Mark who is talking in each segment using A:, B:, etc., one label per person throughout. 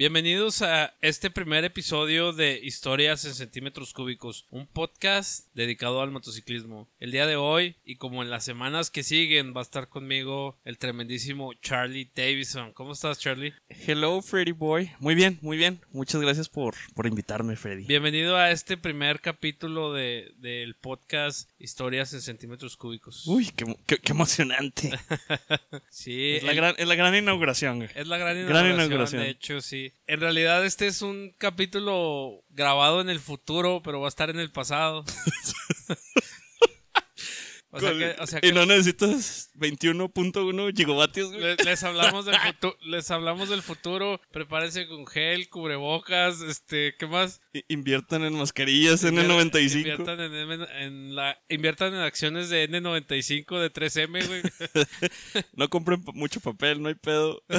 A: Bienvenidos a este primer episodio de Historias en Centímetros Cúbicos, un podcast dedicado al motociclismo. El día de hoy, y como en las semanas que siguen, va a estar conmigo el tremendísimo Charlie Davison. ¿Cómo estás, Charlie?
B: Hello, Freddy Boy. Muy bien, muy bien. Muchas gracias por, por invitarme, Freddy.
A: Bienvenido a este primer capítulo de, del podcast Historias en Centímetros Cúbicos.
B: Uy, qué, qué- qué emocionante.
A: sí,
B: es, la
A: el-
B: gran, es la gran inauguración.
A: Es la gran
B: Gran
A: inauguración,
B: inauguración.
A: de hecho, sí. En realidad este es un capítulo grabado en el futuro, pero va a estar en el pasado. o sea que, o sea
B: y
A: que
B: no necesitas 21.1 gigavatios, güey.
A: les hablamos del futuro, les hablamos del futuro, prepárense con gel, cubrebocas, este, ¿qué más?
B: Inviertan en mascarillas en el
A: Invier-
B: 95.
A: Inviertan en, M- en la inviertan en acciones de N95 de 3M, güey.
B: No compren mucho papel, no hay pedo.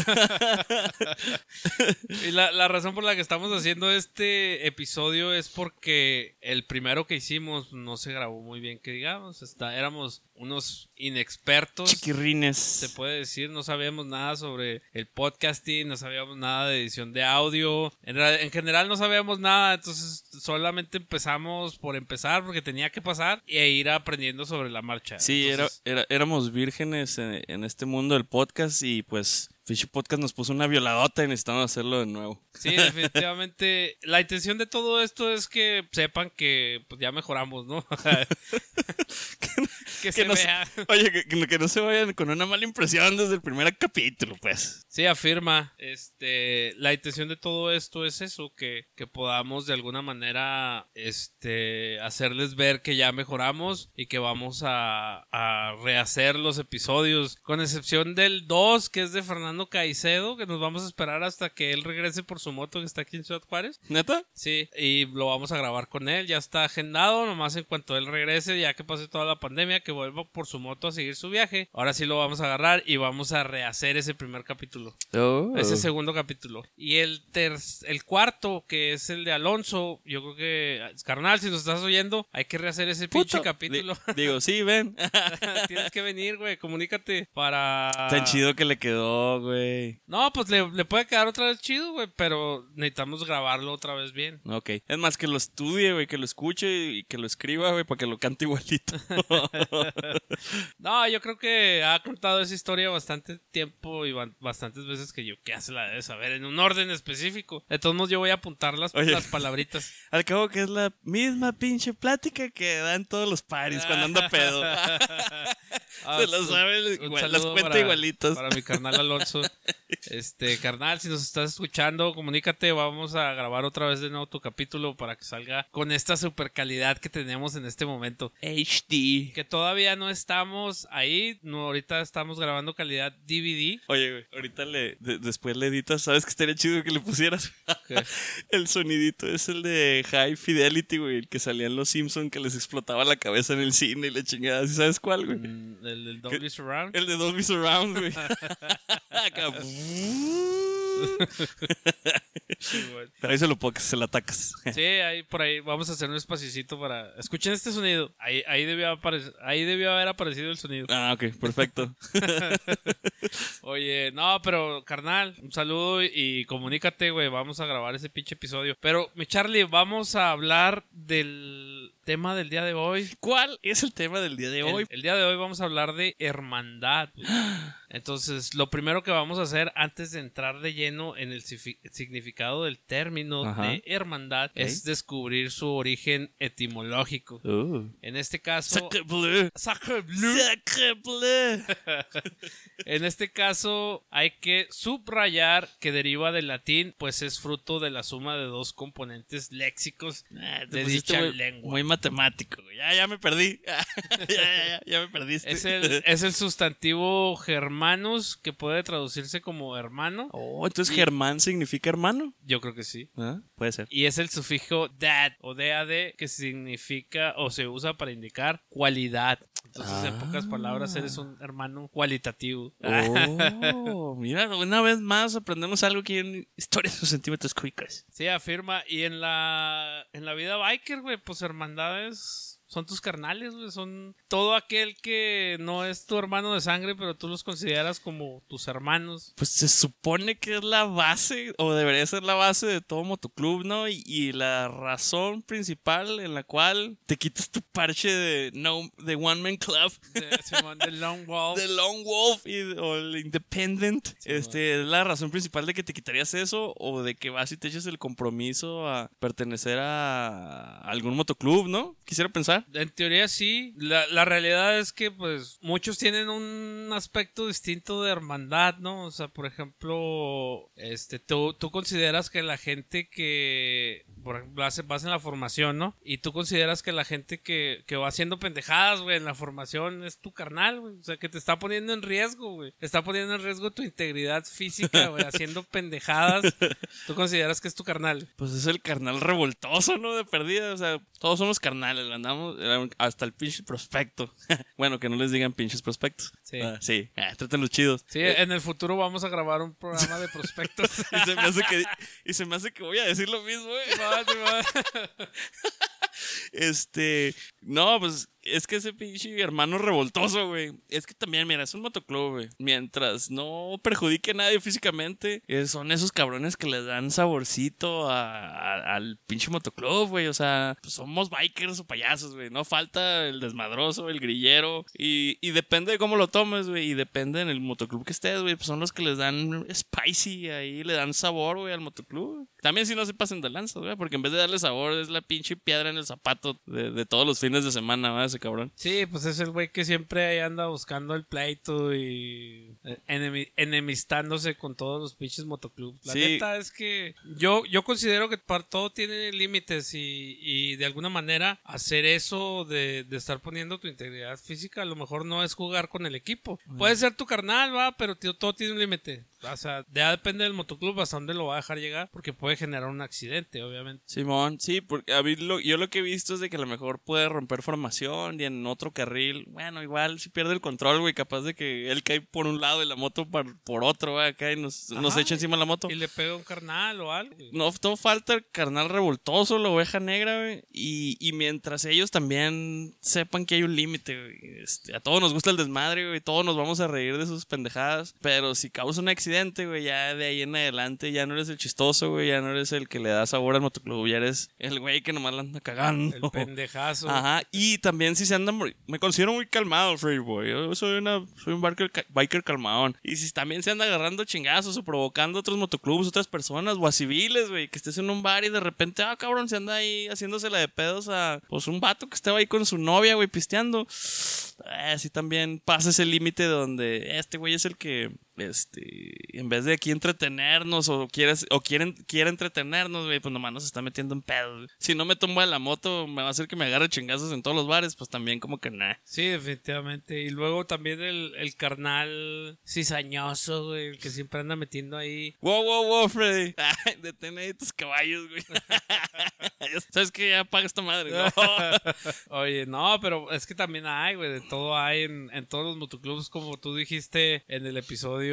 A: Y la, la razón por la que estamos haciendo este episodio es porque el primero que hicimos no se grabó muy bien, que digamos. Está, éramos unos inexpertos.
B: Chiquirrines.
A: Se puede decir, no sabíamos nada sobre el podcasting, no sabíamos nada de edición de audio. En, en general no sabíamos nada, entonces solamente empezamos por empezar porque tenía que pasar e ir aprendiendo sobre la marcha.
B: Sí, era, era- éramos vírgenes en, en este mundo del podcast y pues Fishy Podcast nos puso una violadota y necesitamos hacerlo de nuevo.
A: Sí, definitivamente. La intención de todo esto es que sepan que pues, ya mejoramos, ¿no? que, se
B: no se-
A: vea.
B: Oye, que, que- que no se vayan con una mala impresión desde el primer capítulo, pues.
A: Sí, afirma. Este, la intención de todo esto es eso, que, que podamos de alguna manera este, hacerles ver que ya mejoramos y que vamos a, a rehacer los episodios, con excepción del 2, que es de Fernando Caicedo, que nos vamos a esperar hasta que él regrese por su moto que está aquí en Ciudad Juárez.
B: ¿Neta?
A: Sí, y lo vamos a grabar con él, ya está agendado, nomás en cuanto él regrese, ya que pase toda la pandemia, que vuelva por su moto a seguir su viaje. Ahora sí lo vamos a agarrar y vamos a rehacer ese primer capítulo,
B: Oh.
A: ese segundo capítulo. Y el ter el cuarto, que es el de Alonso, yo creo que, carnal, si nos estás oyendo, hay que rehacer ese pinche
B: Puto.
A: capítulo.
B: Di- digo, sí, ven.
A: Tienes que venir, güey, comunícate para...
B: Tan chido que le quedó, güey.
A: No, pues le, le puede quedar otra vez chido, güey, pero necesitamos grabarlo otra vez bien.
B: Ok. Es más, que lo estudie, güey, que lo escuche y que lo escriba, güey, para que lo cante igualito.
A: No, yo creo que ha contado esa historia bastante tiempo y ba- bastantes veces que yo que se la debe saber en un orden específico. De todos modos, yo voy a apuntar las,
B: Oye.
A: las palabritas.
B: Al cabo que es la misma pinche plática que dan todos los paris cuando anda pedo.
A: Ah,
B: Se lo
A: un-
B: sabe,
A: un
B: igual, las cuenta
A: para-
B: igualitas.
A: Para mi carnal Alonso. Este, carnal, si nos estás escuchando, comunícate. Vamos a grabar otra vez de nuevo tu capítulo para que salga con esta super calidad que tenemos en este momento.
B: HD.
A: Que todavía no estamos ahí. No, ahorita estamos grabando calidad DVD.
B: Oye, güey, ahorita le, de- después le editas, ¿sabes que estaría chido que le pusieras?
A: ¿Qué?
B: el sonidito es el de High Fidelity, güey, el que salía en Los Simpson que les explotaba la cabeza en el cine y la chingada. ¿Sí sabes cuál, güey?
A: Mm, El del Dolby Surround.
B: El de Dolby Surround, güey. Acá. Pero ahí se lo pocas, se lo atacas.
A: Sí, ahí por ahí vamos a hacer un espacito para. Escuchen este sonido. Ahí, ahí debió apare- ahí debió haber aparecido el sonido.
B: Ah, ok, perfecto.
A: Oye, no, pero carnal, un saludo y comunícate, güey. Vamos a grabar ese pinche episodio. Pero, mi Charlie, vamos a hablar del tema del día de hoy.
B: ¿Cuál es el tema del día de hoy?
A: El, el día de hoy vamos a hablar de hermandad. Entonces, lo primero que vamos a hacer antes de entrar de lleno en el significado del término
B: Ajá.
A: de hermandad es descubrir su origen etimológico.
B: Uh.
A: En este caso,
B: Sacre bleu.
A: Sacre bleu.
B: Sacre bleu.
A: En este caso hay que subrayar que deriva del latín, pues es fruto de la suma de dos componentes léxicos
B: Ah,
A: de dicha
B: muy-
A: lengua.
B: Muy matemático. Ya, ya me perdí. ya, ya, ya, ya me perdiste.
A: Es el, es el sustantivo germanus que puede traducirse como hermano.
B: Oh, entonces
A: Y-
B: Germán significa hermano.
A: Yo creo que sí.
B: Ah, Puede ser.
A: Y es el sufijo dad o dad que significa o se usa para indicar cualidad. Entonces, en pocas palabras, eres un hermano cualitativo.
B: Oh, mira, una vez más aprendemos algo aquí en Historias o Centímetros Cúbicos.
A: Sí, afirma. Y en la, en la vida biker, güey, pues hermandades son tus carnales, güey. Son todo aquel que no es tu hermano de sangre, pero tú los consideras como tus hermanos.
B: Pues se supone que es la base, o debería ser la base de todo motoclub, ¿no? Y, y la razón principal en la cual te quitas tu parche de no de One Man Club.
A: De, Simón, de Long Wolf.
B: The Lone Wolf y, o el Independent. Este, es la razón principal de que te quitarías eso o de que vas y te eches el compromiso a pertenecer a algún motoclub, ¿no? Quisiera pensar.
A: En teoría sí. La, la realidad es que, pues, muchos tienen un aspecto distinto de hermandad, ¿no? O sea, por ejemplo, este, tú, tú consideras que la gente que, por ejemplo, hace, vas en la formación, ¿no? Y tú consideras que la gente que, que va haciendo pendejadas, güey, en la formación es tu carnal, güey. O sea, que te está poniendo en riesgo, güey. Está poniendo en riesgo tu integridad física, güey, haciendo pendejadas. Tú consideras que es tu carnal.
B: Pues es el carnal revoltoso, ¿no? De perdida. O sea, todos somos carnales, andamos eh, hasta el pinche prospecto. bueno, que no les digan pinches prospectos.
A: Sí.
B: Ah, sí, ah, trátenlos chidos.
A: Sí, en el futuro vamos a grabar un programa de prospectos.
B: Y se me hace que, y se me hace que voy a decir lo mismo,
A: va.
B: Este, no, pues es que ese pinche hermano revoltoso, güey. Es que también, mira, es un motoclub, güey. Mientras no perjudique a nadie físicamente, eh, son esos cabrones que le dan saborcito a- al pinche motoclub, güey. O sea, pues somos bikers o payasos, güey. No falta el desmadroso, el grillero. Y, y depende de cómo lo tomes, güey. Y depende en el motoclub que estés, güey. Pues son los que les dan spicy ahí, le dan sabor, güey, al motoclub. También si no se pasen de lanza, güey. Porque en vez de darle sabor, es la pinche piedra en el zapato de, de todos los fines de semana, ¿va? Ese cabrón.
A: Sí, pues es el güey que siempre ahí anda buscando el pleito y eh, enemi- enemistándose con todos los pinches motoclubs. La
B: Sí.
A: neta es que yo, yo considero que para todo tiene límites y, y de alguna manera hacer eso de, de estar poniendo tu integridad física a lo mejor no es jugar con el equipo. Puede ser tu carnal, va, pero tío, todo tiene un límite. O sea, ya depende del motoclub hasta dónde lo va a dejar llegar porque puede generar un accidente, obviamente.
B: Simón, sí, porque a mí lo- yo lo que he visto es de que a lo mejor puede romper formación y en otro carril, bueno, igual si pierde el control, güey, capaz de que él cae por un lado y la moto por, por otro, güey, acá y nos, nos echa encima la moto.
A: Y le pega un carnal o algo. güey.
B: No, todo falta el carnal revoltoso, la oveja negra, güey. Y, y mientras ellos también sepan que hay un límite, güey. Este, a todos nos gusta el desmadre, güey. Todos nos vamos a reír de sus pendejadas. Pero si causa un accidente, güey, ya de ahí en adelante ya no eres el chistoso, güey. Ya no eres el que le da sabor al motoclub. Ya eres el güey que nomás la anda cagando.
A: El pendejazo.
B: Ajá, y también si se andan, me considero muy calmado, Free Boy. Yo soy, una, soy un biker, biker. Y si también se anda agarrando chingazos o provocando otros motoclubs, otras personas o a civiles, güey, que estés en un bar y de repente, ah, cabrón, se anda ahí haciéndosela de pedos a, pues, un vato que estaba ahí con su novia, güey, pisteando. Así también pasa ese límite donde este güey es el que, este, en vez de aquí entretenernos o quieres, o quieren, quiere entretenernos, güey, pues nomás nos está metiendo en pedo. Si no me tumba la moto, me va a hacer que me agarre chingazos en todos los bares, pues también como que nah.
A: Sí, definitivamente. Y luego también el, el carnal cizañoso, güey, el que siempre anda metiendo ahí.
B: Wow, wow, wow, Freddy. Ay, detén ahí tus caballos, güey. ¿Sabes que Ya apaga esta madre, ¿no?
A: Oye, no, pero es que también hay, güey, de todo hay en, en todos los motoclubs, como tú dijiste en el episodio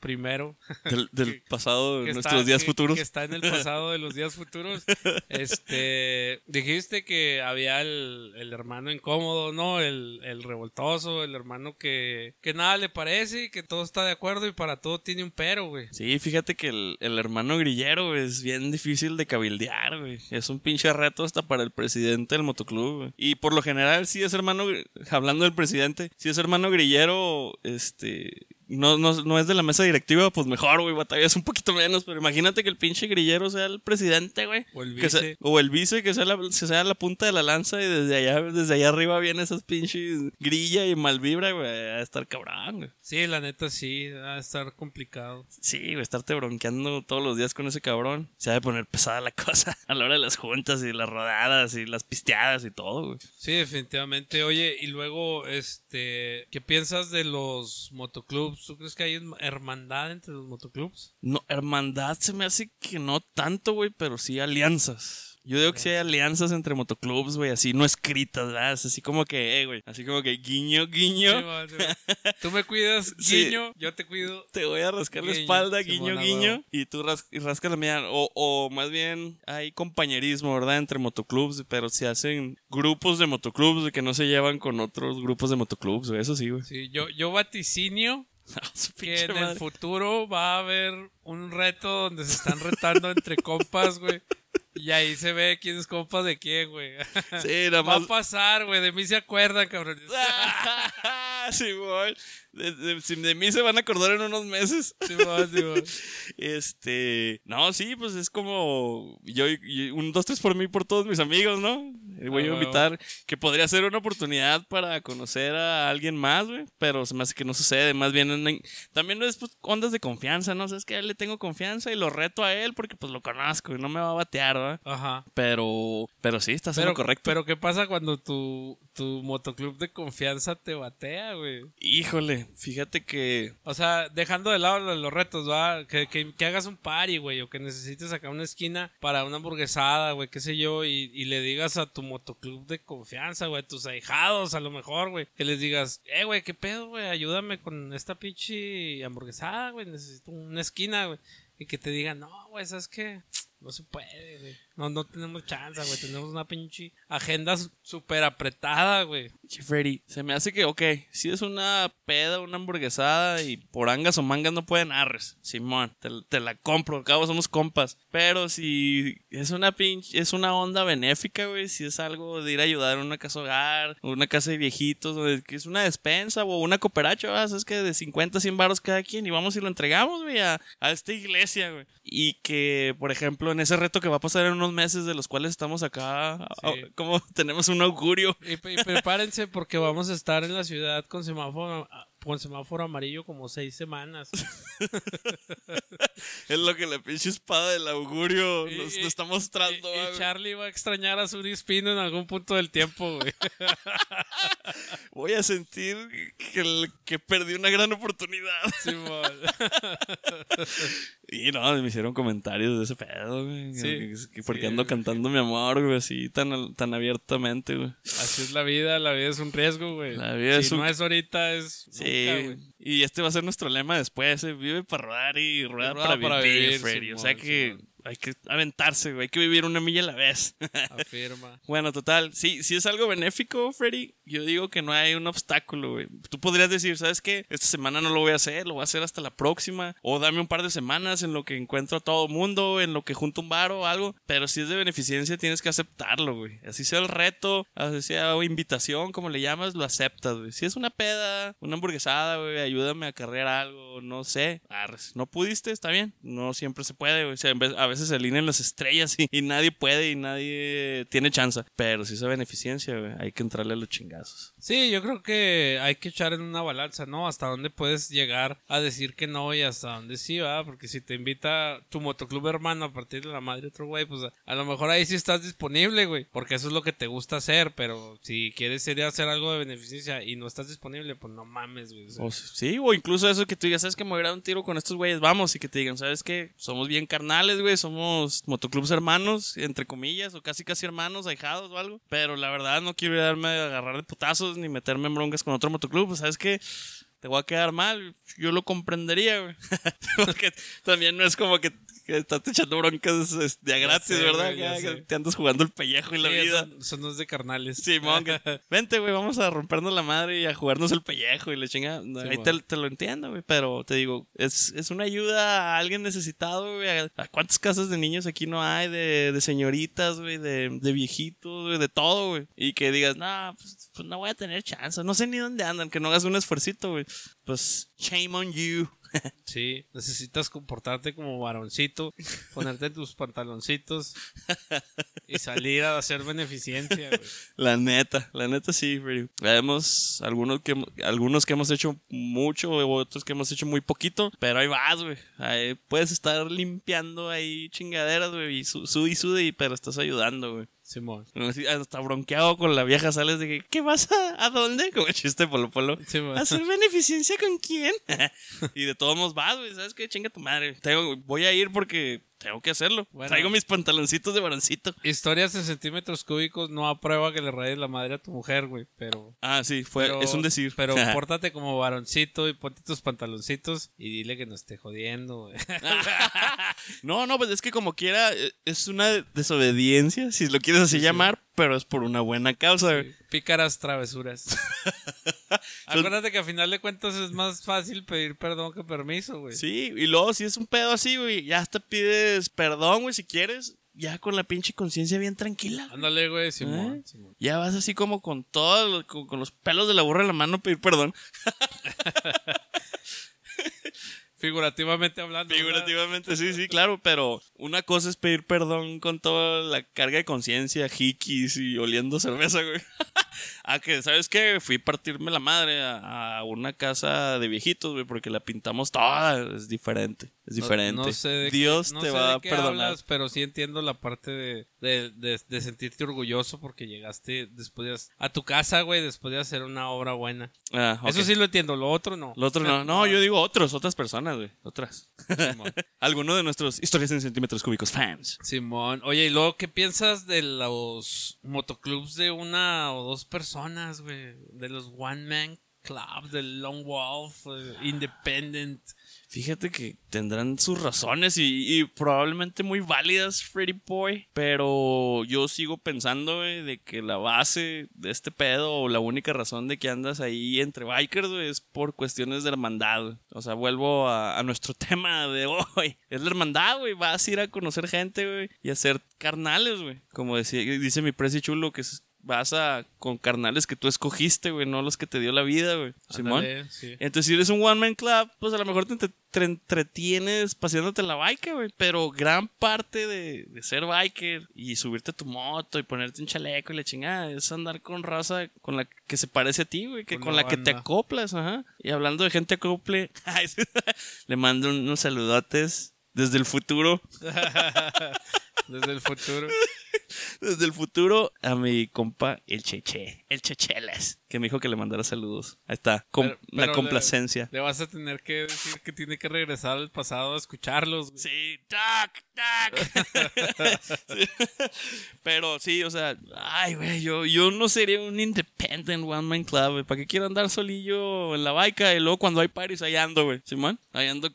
A: primero.
B: Del, del pasado, de nuestros
A: está-
B: días
A: que-
B: futuros.
A: Que está en el pasado de los días futuros. Este, dijiste que había el, el hermano incómodo, ¿no? El, el revoltoso, el hermano que, que nada le parece y que todo está de acuerdo y para todo tiene un pero, güey.
B: Sí, fíjate que el, el hermano grillero güey, es bien difícil de cabildear, güey. Es un pinche reto hasta para el presidente del motoclub, güey. Y por lo general, si es hermano, hablando del presidente, si es hermano grillero, este... No, no, no es de la mesa directiva, pues mejor, güey, batallas un poquito menos. Pero imagínate que el pinche grillero sea el presidente, güey.
A: O el
B: Que sea-
A: vice.
B: o el vice, que sea la, que sea la punta de la lanza y desde allá, desde allá arriba vienen esas pinches grilla y malvibra, güey. A estar cabrón, güey.
A: Sí, la neta sí, a estar complicado.
B: Sí, güey, estarte bronqueando todos los días con ese cabrón. Se ha de poner pesada la cosa a la hora de las juntas y las rodadas y las pisteadas y todo, güey.
A: Sí, definitivamente. Oye, y luego, este, ¿qué piensas de los motoclubs? ¿Tú crees que hay hermandad entre los motoclubs?
B: No, hermandad se me hace que no tanto, güey, pero sí alianzas. Yo digo que sí hay alianzas entre motoclubs, güey, así no escritas, así como que, eh, güey, así como que guiño, guiño.
A: Tú me cuidas,
B: Sí.
A: guiño, yo te cuido.
B: Te voy a rascar la espalda, guiño, guiño, y tú ras y rascas la mía. O, o más bien hay compañerismo, ¿verdad? Entre motoclubs, pero se hacen grupos de motoclubs que no se llevan con otros grupos de motoclubs, güey. Eso sí, güey.
A: Sí, yo, yo vaticinio que en el futuro va a haber un reto donde se están retando entre compas, güey. Y ahí se ve quién es compa de quién, güey.
B: Sí, nada
A: Va a
B: más.
A: pasar, güey. De mí se acuerdan, cabrón.
B: sí, güey. De, de- de mí se van a acordar en unos meses.
A: Simón, Simón.
B: Este. No, sí, pues es como. Yo, y- un, dos, tres por mí, por todos mis amigos, ¿no? Eh, Voy
A: Ah,
B: a
A: huevo.
B: invitar. Que podría ser una oportunidad para conocer a alguien más, güey. Pero se me hace que no sucede. Más bien, en- también es pues, ondas de confianza, ¿no? O sea, es que a él le tengo confianza y lo reto a él porque pues lo conozco y no me va a batear, ¿verdad?
A: Ajá.
B: Pero. Pero sí, está
A: Pero,
B: correcto.
A: pero ¿qué pasa cuando tu, tu motoclub de confianza te batea, güey?
B: Híjole, fíjate que.
A: O sea, dejando de lado los retos, va, que, que, que hagas un party, güey, o que necesites sacar una esquina para una hamburguesada, güey, qué sé yo, y, y le digas a tu motoclub de confianza, güey, tus ahijados, a lo mejor, güey, que les digas, eh, güey, qué pedo, güey, ayúdame con esta pinche hamburguesada, güey, necesito una esquina, güey, y que te digan, no, güey, ¿sabes qué? No se puede, güey. No, no tenemos chance, güey. Tenemos una pinche agenda súper apretada, güey.
B: Freddy, se me hace que, ok, si es una peda, una hamburguesada y por angas o mangas no pueden arres, Simón, te, la compro, al cabo somos compas. Pero si es una pinche, es una onda benéfica, güey, si es algo de ir a ayudar en una casa hogar, una casa de viejitos, que es una despensa o una cooperacha, es que de 50 a 100 baros cada quien y vamos y lo entregamos, güey, a, a esta iglesia, güey. Y que, por ejemplo, en ese reto que va a pasar en unos meses de los cuales estamos acá,
A: Sí.
B: como tenemos un augurio.
A: Y, y prepárense porque vamos a estar en la ciudad con semáforo, con semáforo amarillo como seis semanas.
B: Es lo que la pinche espada del augurio
A: Y-
B: nos, está mostrando.
A: Y. Charlie va a extrañar a Suri Spino en algún punto del tiempo, güey.
B: Voy a sentir que, que perdí una gran oportunidad.
A: Simón.
B: Y no, me hicieron comentarios de ese pedo, güey.
A: Sí.
B: Que- que porque
A: Sí,
B: ando
A: güey.
B: cantando mi amor, güey, así tan, tan abiertamente, güey.
A: Así es la vida, la vida es un riesgo, güey.
B: La vida
A: si
B: es un-
A: no es ahorita, es
B: Sí,
A: nunca, güey.
B: y este va a ser nuestro lema después, eh, vive para rodar y rueda, para,
A: para
B: vivir,
A: vivir,
B: Freddy. o sea que. Hay que aventarse, güey, hay que vivir una milla a la vez.
A: Afirma.
B: Bueno, total, sí, si es algo benéfico, Freddy, yo digo que no hay un obstáculo, güey. Tú podrías decir, ¿sabes qué? Esta semana no lo voy a hacer, lo voy a hacer hasta la próxima. O dame un par de semanas en lo que encuentro a todo mundo, en lo que junto un bar o algo. Pero si es de beneficencia, tienes que aceptarlo, güey. Así sea el reto, así sea invitación, como le llamas, lo aceptas, güey. Si es una peda, una hamburguesada, güey, ayúdame a cargar algo, no sé. Arres. No pudiste, está bien. No siempre se puede, güey. O sea, en vez- a veces se alinean las estrellas y, y nadie puede y nadie tiene chance. Pero si es a beneficencia, güey, hay que entrarle a los chingazos.
A: Sí, yo creo que hay que echar en una balanza, ¿no? Hasta dónde puedes llegar a decir que no y hasta dónde sí, ¿verdad? Porque si te invita tu motoclub hermano a partir de la madre otro güey, pues a, a lo mejor ahí sí estás disponible, güey. Porque eso es lo que te gusta hacer, pero si quieres ir a hacer algo de beneficencia y no estás disponible, pues no mames, güey. o sea,
B: O sí, o incluso eso que tú digas, ¿sabes que me voy a dar un tiro con estos güeyes? Vamos, y que te digan, ¿sabes qué? Somos bien carnales, güey, somos motoclubs hermanos, entre comillas, o casi casi hermanos, ahijados o algo. Pero la verdad no quiero darme a agarrar de putazos ni meterme en broncas con otro motoclub, pues, ¿sabes qué? Te voy a quedar mal, yo lo comprendería, güey. Porque también no es como que, que estás echando broncas de a
A: Ya
B: gratis,
A: sé,
B: ¿verdad?
A: güey, ya
B: te andas jugando el pellejo y la
A: sí,
B: vida.
A: Eso, eso no es de carnales.
B: Simón, que, vente, güey, vamos a rompernos la madre y a jugarnos el pellejo y le chinga. No, ahí te lo entiendo, güey, pero te digo, es, es una ayuda a alguien necesitado, güey. ¿A, a cuántas casas de niños aquí no hay? De, de señoritas, güey, de, de viejitos, güey, de todo, güey. Y que digas, no, pues, pues no voy a tener chance. No sé ni dónde andan, que no hagas un esfuercito, güey. Pues, shame on you.
A: Sí, necesitas comportarte como varoncito, ponerte tus pantaloncitos y salir a hacer beneficencia.
B: La neta, la neta sí, güey. Vemos algunos que, algunos que hemos hecho mucho, otros que hemos hecho muy poquito, pero ahí vas, güey. Ahí puedes estar limpiando ahí chingaderas, güey, y su, y sude, pero estás ayudando, güey.
A: Simón.
B: Así, Hasta bronqueado con la vieja sales de que, ¿qué vas a, a dónde? Como chiste polo polo.
A: Simón.
B: ¿Hacer beneficencia con quién? y de todos modos vas, güey, ¿sabes qué? Chinga tu madre. Tengo- voy a ir porque tengo que hacerlo.
A: Bueno.
B: Traigo mis pantaloncitos de varoncito.
A: Historias en centímetros cúbicos no aprueba que le rayes la madre a tu mujer, güey, pero...
B: Ah, sí, fue,
A: pero-
B: es un decir.
A: Pero pórtate como varoncito y ponte tus pantaloncitos y dile que no esté jodiendo, güey.
B: no, no, pues es que como quiera, eh, es una desobediencia, si lo quieres así llamar, pero es por una buena causa, güey.
A: Pícaras travesuras. Acuérdate que a final de cuentas es más fácil pedir perdón que permiso, güey.
B: Sí, y luego si es un pedo así, güey, ya hasta pides perdón, güey, si quieres, ya con la pinche conciencia bien tranquila.
A: Ándale, güey, Simón.
B: ¿Eh?
A: Simón.
B: Ya vas así como con todos, con los pelos de la burra en la mano a pedir perdón.
A: Figurativamente hablando.
B: Figurativamente, sí, sí, claro, pero una cosa es pedir perdón con toda la carga de conciencia, hikis y oliendo cerveza, güey. ah, que, ¿sabes qué? Fui a partirme la madre a, a una casa de viejitos, güey, porque la pintamos toda. Es diferente, es diferente.
A: No, sé de
B: Dios
A: qué- no
B: te
A: sé
B: va
A: de
B: a
A: qué
B: perdonar.
A: hablas, pero sí entiendo la parte de, de, de- de sentirte orgulloso porque llegaste después de, a tu casa, güey, después de hacer una obra buena.
B: Ah.
A: Eso sí lo entiendo, lo otro no.
B: Lo otro no. No, yo digo otros, otras personas, güey. Otras.
A: Simón.
B: Alguno de nuestros historias en centímetros cúbicos fans.
A: Simón. Oye, ¿y luego qué piensas de los motoclubs de una o dos personas, güey? De los One Man Club, del Long Wolf, eh, Independent.
B: Fíjate que tendrán sus razones y, probablemente muy válidas, Freddy Boy. Pero yo sigo pensando, güey, de que la base de este pedo o la única razón de que andas ahí entre bikers, güey, es por cuestiones de hermandad. O sea, vuelvo a, nuestro tema de hoy. Es la hermandad, güey. Vas a ir a conocer gente, güey, y a ser carnales, güey. Como decía, dice mi presi chulo, que es- vas a con carnales que tú escogiste, güey, no los que te dio la vida, güey. Simón.
A: Sí.
B: Entonces, si eres un one man club, pues a lo mejor te, entre- te entretienes paseándote en la bike, güey. Pero gran parte de, de ser biker y subirte a tu moto y ponerte un chaleco y la chingada es andar con raza con la que se parece a ti, güey. Que
A: Con
B: con,
A: la
B: la, que te acoplas, ajá. Y hablando de gente acople, le mando unos saludotes desde el futuro.
A: Desde el futuro.
B: Desde el futuro a mi compa el Cheche, el Checheles, que me dijo que le mandara saludos. Ahí está, com-
A: Pero-
B: la
A: pero
B: complacencia.
A: Le vas a tener que decir que tiene que regresar al pasado a escucharlos. güey.
B: Sí, tac, tac. Sí. Pero sí, o sea, ay, güey, yo, yo no sería un independent one man club, güey. ¿Para qué quiero andar solillo en la baica? Y luego cuando hay parties, ahí ando, güey. Simón, ahí ando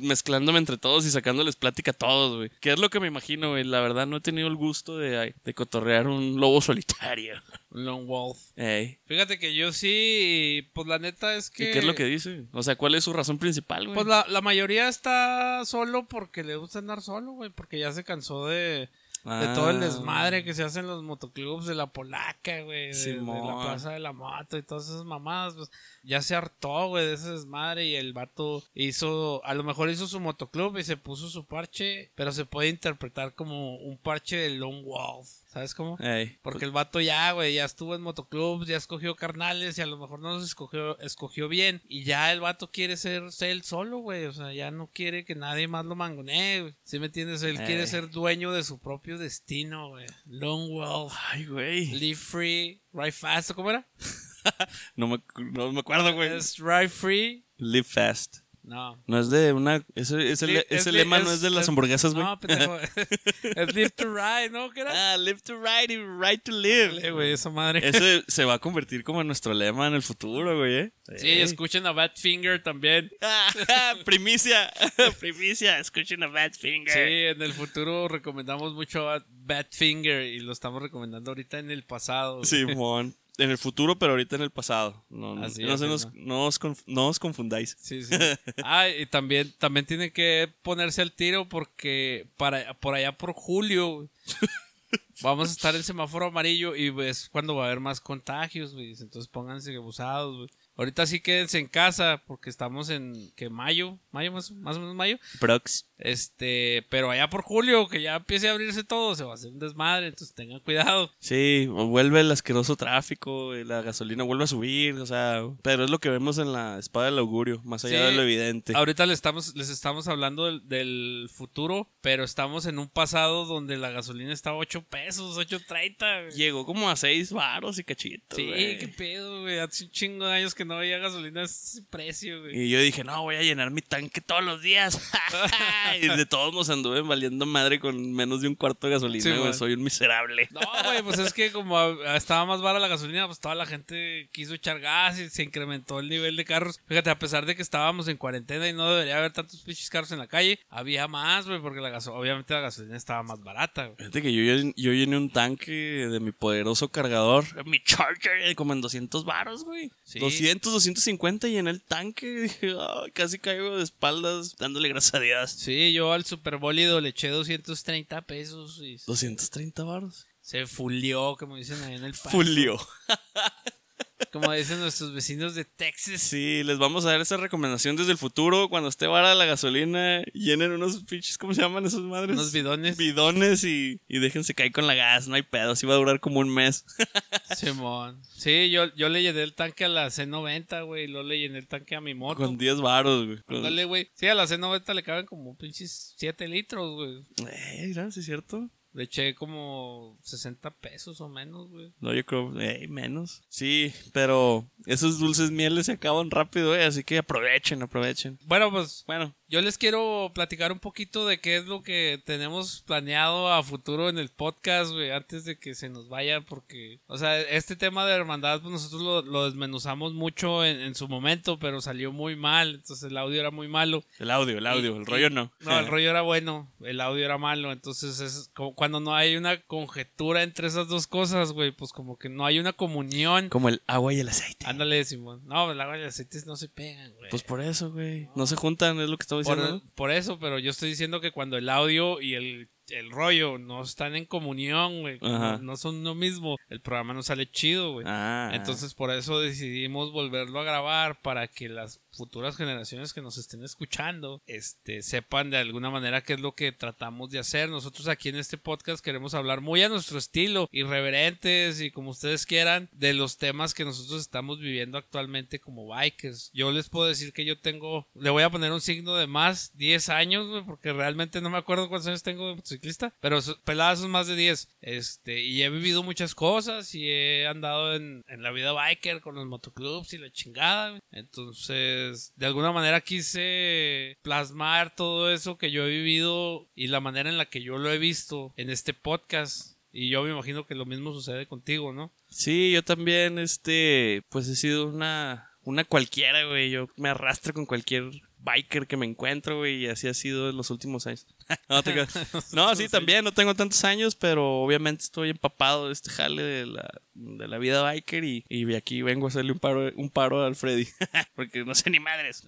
B: mezclándome entre todos y sacándoles plática a todos, güey. Que es lo que me imagino, güey. La verdad, no he tenido el gusto de, de cotorrear un lobo solitario.
A: Un Long Wolf.
B: Ey.
A: Fíjate que yo sí, pues la neta es que...
B: ¿Y qué es lo que dice? O sea, ¿cuál es su razón principal, güey?
A: Pues la, la mayoría está solo porque le gusta andar solo, güey, porque ya se cansó de, de todo el
B: Ah.
A: desmadre que se hace en los motoclubs de la Polaca, güey, de, de la. Plaza de la Moto y todas esas mamadas, pues ya se hartó, güey, de ese desmadre y el vato hizo, a lo mejor hizo su motoclub y se puso su parche, pero se puede interpretar como un parche de Long Wolf, ¿sabes cómo?
B: Ey.
A: Porque el vato ya, güey, ya estuvo en motoclubs, ya escogió carnales y a lo mejor no los escogió, escogió bien. Y ya el vato quiere ser, ser él solo, güey. O sea, ya no quiere que nadie más lo mangonee, güey. ¿Sí me entiendes? Él
B: Ey.
A: quiere ser dueño de su propio destino, güey. Long Wolf,
B: Ay, güey.
A: live free, ride fast, ¿o ¿cómo era?
B: No me, no me acuerdo, güey.
A: Es ride free.
B: Live fast.
A: No.
B: No es de una. Ese, ese,
A: Li-
B: ese
A: li-
B: lema no es de las hamburguesas, güey.
A: No, pendejo. es live to ride, ¿no? ¿Qué era?
B: ah, live to ride y ride to live.
A: Güey, esa madre.
B: Ese se va a convertir como en nuestro lema en el futuro, güey, ¿eh?
A: Sí, escuchen a Badfinger también.
B: Ah, primicia. primicia. Escuchen a Badfinger.
A: Sí, en el futuro recomendamos mucho a Badfinger y lo estamos recomendando ahorita en el pasado.
B: Simón. En el futuro, pero ahorita en el pasado. No, no,
A: Así
B: no
A: es, sí,
B: nos, no os conf- no os confundáis.
A: Sí, sí. Ah, y también, también tiene que ponerse al tiro porque para, por allá por julio vamos a estar en semáforo amarillo y es cuando va a haber más contagios, güey. Entonces pónganse abusados, güey. Ahorita sí quédense en casa porque estamos en que mayo, mayo más, más o menos mayo.
B: Prox.
A: Este, pero allá por julio, que ya empiece a abrirse todo, se va a hacer un desmadre, entonces tengan cuidado.
B: Sí, vuelve el asqueroso tráfico, y la gasolina vuelve a subir, o sea, pero es lo que vemos en la espada del augurio, más allá
A: Sí.
B: de lo evidente.
A: Ahorita les estamos, les estamos hablando del, del futuro, pero estamos en un pasado donde la gasolina estaba a 8 pesos, 8.30. güey.
B: Llegó como a seis varos y cachitos.
A: Sí, qué pedo, güey. Hace un chingo de años que que no había gasolina a ese precio, güey.
B: Y yo dije, no, voy a llenar mi tanque todos los días. y de todos nos anduve valiendo madre con menos de un cuarto de gasolina,
A: Sí,
B: güey.
A: güey.
B: Soy un miserable.
A: No, güey, pues es que como estaba más barata la gasolina, pues toda la gente quiso echar gas y se incrementó el nivel de carros. Fíjate, a pesar de que estábamos en cuarentena y no debería haber tantos pinches carros en la calle, había más, güey, porque la gaso obviamente la gasolina estaba más barata, güey.
B: Fíjate que yo, yo, llené un tanque de mi poderoso cargador, mi Charger, como en 200 varos, güey.
A: Sí.
B: 200, 250 y en el tanque "Ay, casi caigo de espaldas dándole Dios.
A: Sí, yo al superbólido le eché 230 pesos y
B: 230 varos.
A: se fulió, como dicen ahí en el.
B: Fulio.
A: Como dicen nuestros vecinos de Texas.
B: Sí, les vamos a dar esa recomendación desde el futuro. Cuando esté vara la gasolina, llenen unos pinches, ¿cómo se llaman esos madres?
A: Unos bidones.
B: Bidones y, y déjense caer con la gas, no hay pedo, así va a durar como un mes.
A: Simón. Sí, yo, yo le llené el tanque a la C90, güey, luego le llené el tanque a mi moto.
B: con 10 varos, güey. Con-
A: Ándale, güey. Sí, a la C90 le caben como pinches 7 litros, güey.
B: Eh, mira, sí es cierto.
A: Le eché como 60 pesos o menos, güey.
B: No, yo creo, eh, menos. Sí, pero esos dulces mieles se acaban rápido, eh, así que aprovechen, aprovechen.
A: Bueno, pues
B: Bueno,
A: yo les quiero platicar un poquito de qué es lo que tenemos planeado a futuro en el podcast, güey, antes de que se nos vaya, porque, o sea, este tema de hermandad, pues nosotros lo, lo desmenuzamos mucho en, en su momento, pero salió muy mal, entonces el audio era muy malo.
B: el audio, el audio,
A: Y-
B: el rollo no.
A: No, el rollo era bueno, el audio era malo, entonces es como cuando no hay una conjetura entre esas dos cosas, güey, pues como que no hay una comunión.
B: Como el agua y el aceite.
A: Ándale, Simón. No, el agua y el aceite no se pegan, güey.
B: Pues por eso, güey. No se juntan, es lo que estaba diciendo.
A: por, por eso, pero yo estoy diciendo que cuando el audio y el, el rollo no están en comunión, güey, no, son lo mismo, el programa no sale chido, güey.
B: Ah,
A: Entonces por eso decidimos volverlo a grabar para que las futuras generaciones que nos estén escuchando este sepan de alguna manera qué es lo que tratamos de hacer. Nosotros aquí en este podcast queremos hablar muy a nuestro estilo, irreverentes y como ustedes quieran, de los temas que nosotros estamos viviendo actualmente como bikers. Yo les puedo decir que yo tengo, le voy a poner un signo de más 10 años, güey, porque realmente no me acuerdo cuántos años tengo motociclista, pero peladas son más de 10. Este, y he vivido muchas cosas y he andado en, en la vida biker con los motoclubs y la chingada. Entonces, de alguna manera quise plasmar todo eso que yo he vivido y la manera en la que yo lo he visto en este podcast. Y yo me imagino que lo mismo sucede contigo, ¿no?
B: Sí, yo también, este, pues he sido una, una cualquiera, güey. Yo me arrastro con cualquier biker que me encuentro, güey, y así ha sido en los últimos años. no, te creas. no, sí, también, no tengo tantos años, pero obviamente estoy empapado de este jale de la, de la vida biker y, y aquí vengo a hacerle un paro, un paro al Freddy, porque no sé ni madres.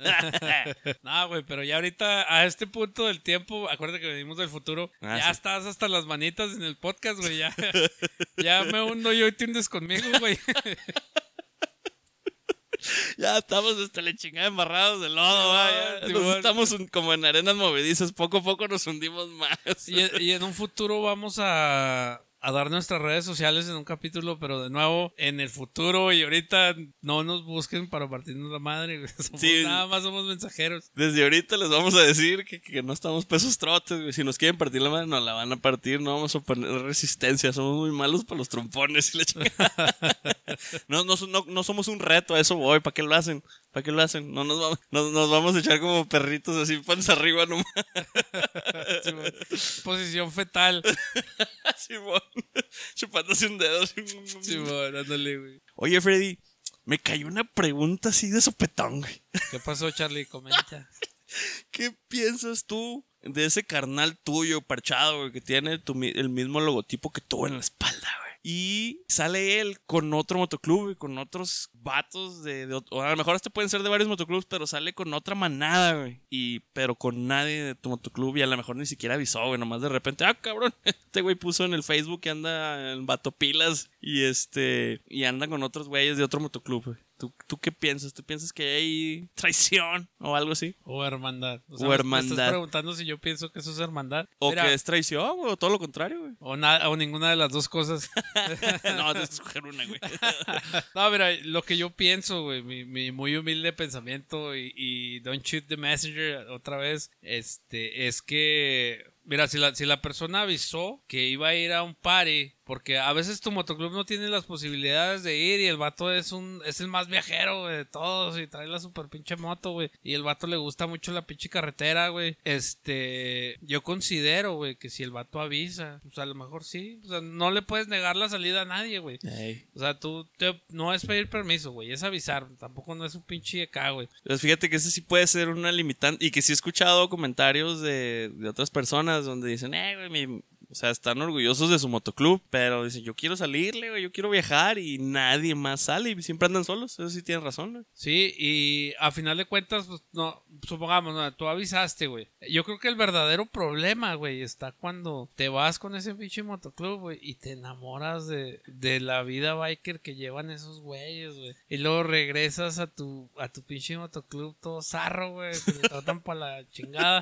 A: No, güey, pero ya ahorita, a este punto del tiempo, acuérdate que venimos del futuro,
B: Ah,
A: ya
B: sí.
A: estás hasta las manitas en el podcast, güey, ya, ya me hundo yo y te hundes conmigo, güey.
B: ya estamos hasta la chingada embarrados de lodo, va, ya.
A: Sí,
B: Nos
A: bueno.
B: estamos un- como en arenas movedizas, poco a poco nos hundimos más.
A: Y, y en un futuro vamos a, a dar nuestras redes sociales en un capítulo, pero de nuevo, en el futuro y ahorita no nos busquen para partirnos la madre, güey. Somos
B: Sí.
A: nada más somos mensajeros.
B: Desde ahorita les vamos a decir que, que no estamos pesos trotes, güey. Si nos quieren partir la mano, nos la van a partir. No vamos a poner resistencia. Somos muy malos para los trompones y la chingada. no, no, no, no somos un reto, a eso voy. ¿Para qué lo hacen? ¿Para qué lo hacen? No nos vamos, nos, nos vamos a echar como perritos así, panza arriba nomás.
A: Posición fetal.
B: Chupándose un dedo. así.
A: Simón, ándale, güey.
B: Oye, Freddy, me cayó una pregunta así de sopetón, güey.
A: ¿Qué pasó, Charlie? Comenta.
B: ¿Qué piensas tú de ese carnal tuyo parchado, güey, que tiene tu el mismo logotipo que tú en la espalda, güey? Y sale él con otro motoclub, güey, con otros vatos de, de o a lo mejor este pueden ser de varios motoclubs, pero sale con otra manada, güey. Y, pero con nadie de tu motoclub y a lo mejor ni siquiera avisó, güey, nomás de repente, ah, cabrón, este güey puso en el Facebook que anda en vato pilas y este, y anda con otros güeyes de otro motoclub, güey. ¿Tú, ¿Tú qué piensas? ¿Tú piensas que hay traición o algo así?
A: O hermandad.
B: O hermandad.
A: estás preguntando si yo pienso que eso es hermandad.
B: O
A: Mira,
B: que es traición, güey, o todo lo contrario, güey.
A: o, o ninguna de las dos cosas.
B: no, tienes que escoger una, güey.
A: No, mira, lo que yo pienso, güey, mi, mi muy humilde pensamiento y, y don't shoot the messenger otra vez, este, es que Mira, si la, si la persona avisó que iba a ir a un party, porque a veces tu motoclub no tiene las posibilidades de ir y el vato es un es el más viajero, güey, de todos y trae la super pinche moto, güey. Y el vato le gusta mucho la pinche carretera, güey. Este, yo considero, güey, que si el vato avisa, pues a lo mejor sí. O sea, no le puedes negar la salida a nadie, güey.
B: Ey.
A: O sea, tú te- no es pedir permiso, güey, es avisar. Tampoco no es un pinche acá, güey.
B: Pues fíjate que ese sí puede ser una limitante. Y que sí he escuchado comentarios de, de otras personas donde dicen, eh, güey, o sea, están orgullosos de su motoclub, pero dicen, yo quiero salirle, güey, yo quiero viajar y nadie más sale y siempre andan solos. Eso sí tienes razón, güey.
A: Sí, y a final de cuentas, pues no, supongamos, no, tú avisaste, güey. Yo creo que el verdadero problema, güey, está cuando te vas con ese pinche motoclub, güey, y te enamoras de, de la vida biker que llevan esos güeyes, güey. Y luego regresas a tu, a tu pinche motoclub todo zarro, güey, que te tratan para la chingada.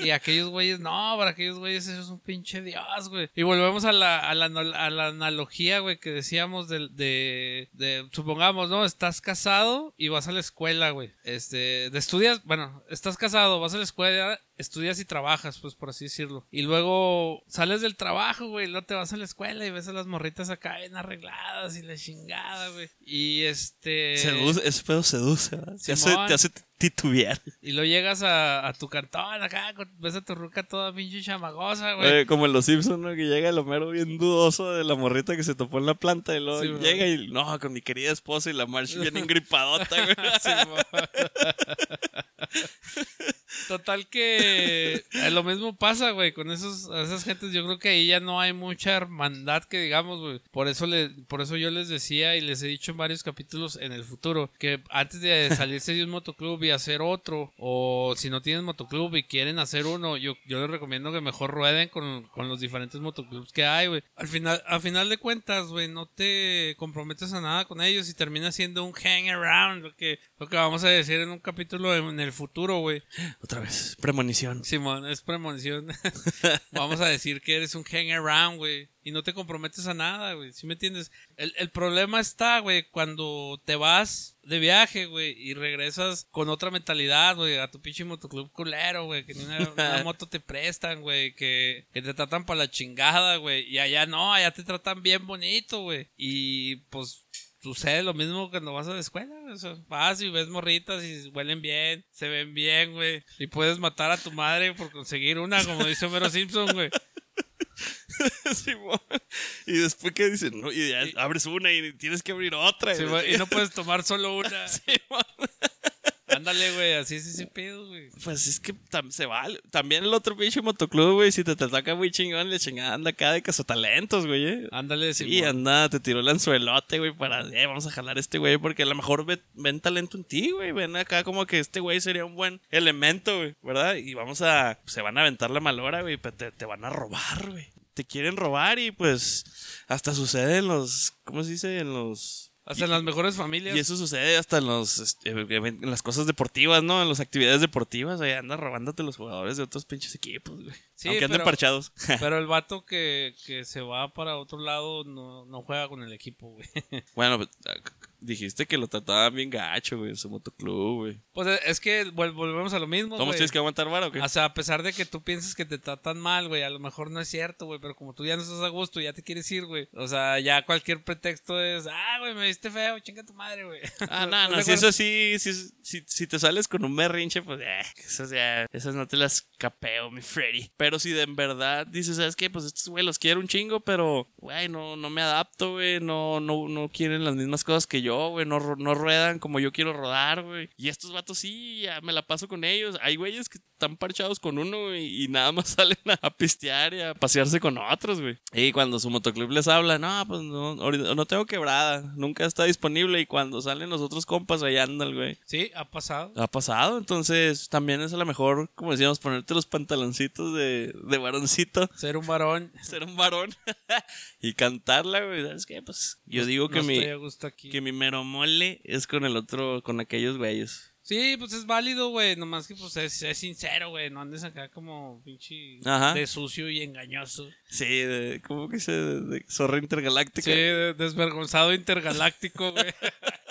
A: Y aquellos güeyes, no, para aquellos güeyes eso es un pinche dios, güey. Y volvemos a la, a la, a la analogía, güey, que decíamos de, de, de, supongamos, ¿no? Estás casado y vas a la escuela, güey. Este, de estudias, bueno, estás casado, vas a la escuela, estudias y trabajas, pues por así decirlo. Y luego sales del trabajo, güey, y luego te vas a la escuela y ves a las morritas acá bien arregladas y la chingada, güey. Y este...
B: Seduce, ese pedo seduce, ¿verdad? Te hace, te hace titubear.
A: Y luego llegas a, a tu cantón acá, ves a tu ruca toda pinche chamagosa, güey.
B: Eh, como en los Simpsons, ¿no? Que llega el Homero bien dudoso de la morrita que se topó en la planta y luego
A: Sí,
B: llega y, no, con mi querida esposa y la Marsh bien engripadota, güey.
A: Sí. Total que eh, lo mismo pasa, güey, con esos, esas gentes. Yo creo que ahí ya no hay mucha hermandad que digamos, güey. Por eso le, por eso yo les decía y les he dicho en varios capítulos en el futuro que antes de salirse de un motoclub y hacer otro, o si no tienen motoclub y quieren hacer uno, yo, yo les recomiendo que mejor rueden con, con los diferentes motoclubs que hay, güey. Al final, al final de cuentas, güey, no te comprometes a nada con ellos y termina siendo un hang around, lo que, lo que vamos a decir en un capítulo en, en el futuro, güey.
B: Otra vez, premonición.
A: Simón, es premonición. Vamos a decir que eres un hang around, güey. Y no te comprometes a nada, güey. ¿Sí me entiendes? El, el problema está, güey, cuando te vas de viaje, güey, y regresas con otra mentalidad, güey, a tu pinche motoclub culero, güey, que ni una, una moto te prestan, güey, que, que te tratan para la chingada, güey. Y allá no, allá te tratan bien bonito, güey. Y pues sucede lo mismo cuando vas a la escuela. O sea, vas y ves morritas y huelen bien, se ven bien, güey. Y puedes matar a tu madre por conseguir una, como dice Homero Simpson, güey.
B: Simón. y después que dicen, no, y ya abres una y tienes que abrir otra.
A: Sí, y no puedes tomar solo una.
B: Simón.
A: Ándale, güey, así es ese pedo, güey.
B: Pues es que se vale. También el otro pinche motoclub, güey, si te, te ataca muy chingón, le chingada anda acá de cazatalentos, güey. eh.
A: Ándale,
B: Sí,
A: Simón.
B: anda, te tiró el anzuelote, güey, para, eh, vamos a jalar a este güey, porque a lo mejor ve- ven talento en ti, güey, ven acá como que este güey sería un buen elemento, güey, ¿verdad? Y vamos a, se van a aventar la malora, güey, pero te, te van a robar, güey. Te quieren robar y pues hasta sucede en los, ¿cómo se dice? En los...
A: Hasta en las mejores familias.
B: Y eso sucede hasta en los este, en las cosas deportivas, ¿no? En las actividades deportivas, ahí anda robándote los jugadores de otros pinches equipos, güey.
A: Sí,
B: Aunque anden
A: pero-
B: parchados.
A: Pero el vato que, que se va para otro lado no, no juega con el equipo, güey.
B: bueno, pues, dijiste que lo trataban bien gacho, güey, en su motoclub, güey.
A: Pues es- es que vol- volvemos a lo mismo,
B: ¿Cómo
A: güey.
B: tienes que aguantar vara o qué?
A: O sea, a pesar de que tú pienses que te tratan mal, güey, a lo mejor no es cierto, güey, pero como tú ya no estás a gusto, ya te quieres ir, güey. O sea, ya cualquier pretexto es, ah, güey, me viste feo, chinga tu madre, güey.
B: Ah, no, no,
A: ¿Estás
B: si eso sí, si, si, si te sales con un berrinche, pues, eh, eso ya, esas no te las capeo, mi Freddy. Pero si de en verdad dices, ¿sabes qué? Pues estos güey los quiero un chingo, pero, güey, no, no me adapto, güey, no, no, no quieren las mismas cosas que yo, güey, no, no ruedan como yo quiero rodar, güey. Y estos vatos sí, ya me la paso con ellos. Hay güeyes que están parchados con uno, güey, y nada más salen a, a pistear y a pasearse con otros, güey. Y cuando su motoclub les habla, no, pues no, ahorita no tengo quebrada, nunca está disponible. Y cuando salen los otros compas, ahí anda el güey.
A: Sí, ha pasado.
B: Ha pasado, entonces también es a lo mejor, como decíamos, ponerte los pantaloncitos de, de varoncito,
A: Ser un varón.
B: ser un varón y cantarla, güey. ¿Sabes qué? Pues yo digo que
A: no
B: mi,
A: estoy a gusto aquí.
B: que mi mero mole es con el otro, con aquellos güeyes.
A: Sí, pues es válido, güey. Nomás que pues es, es sincero, güey. No andes acá como pinche
B: Ajá.
A: de sucio y engañoso.
B: Sí, de, ¿cómo que se de, de zorra intergaláctica?
A: Sí, de- desvergonzado intergaláctico, güey.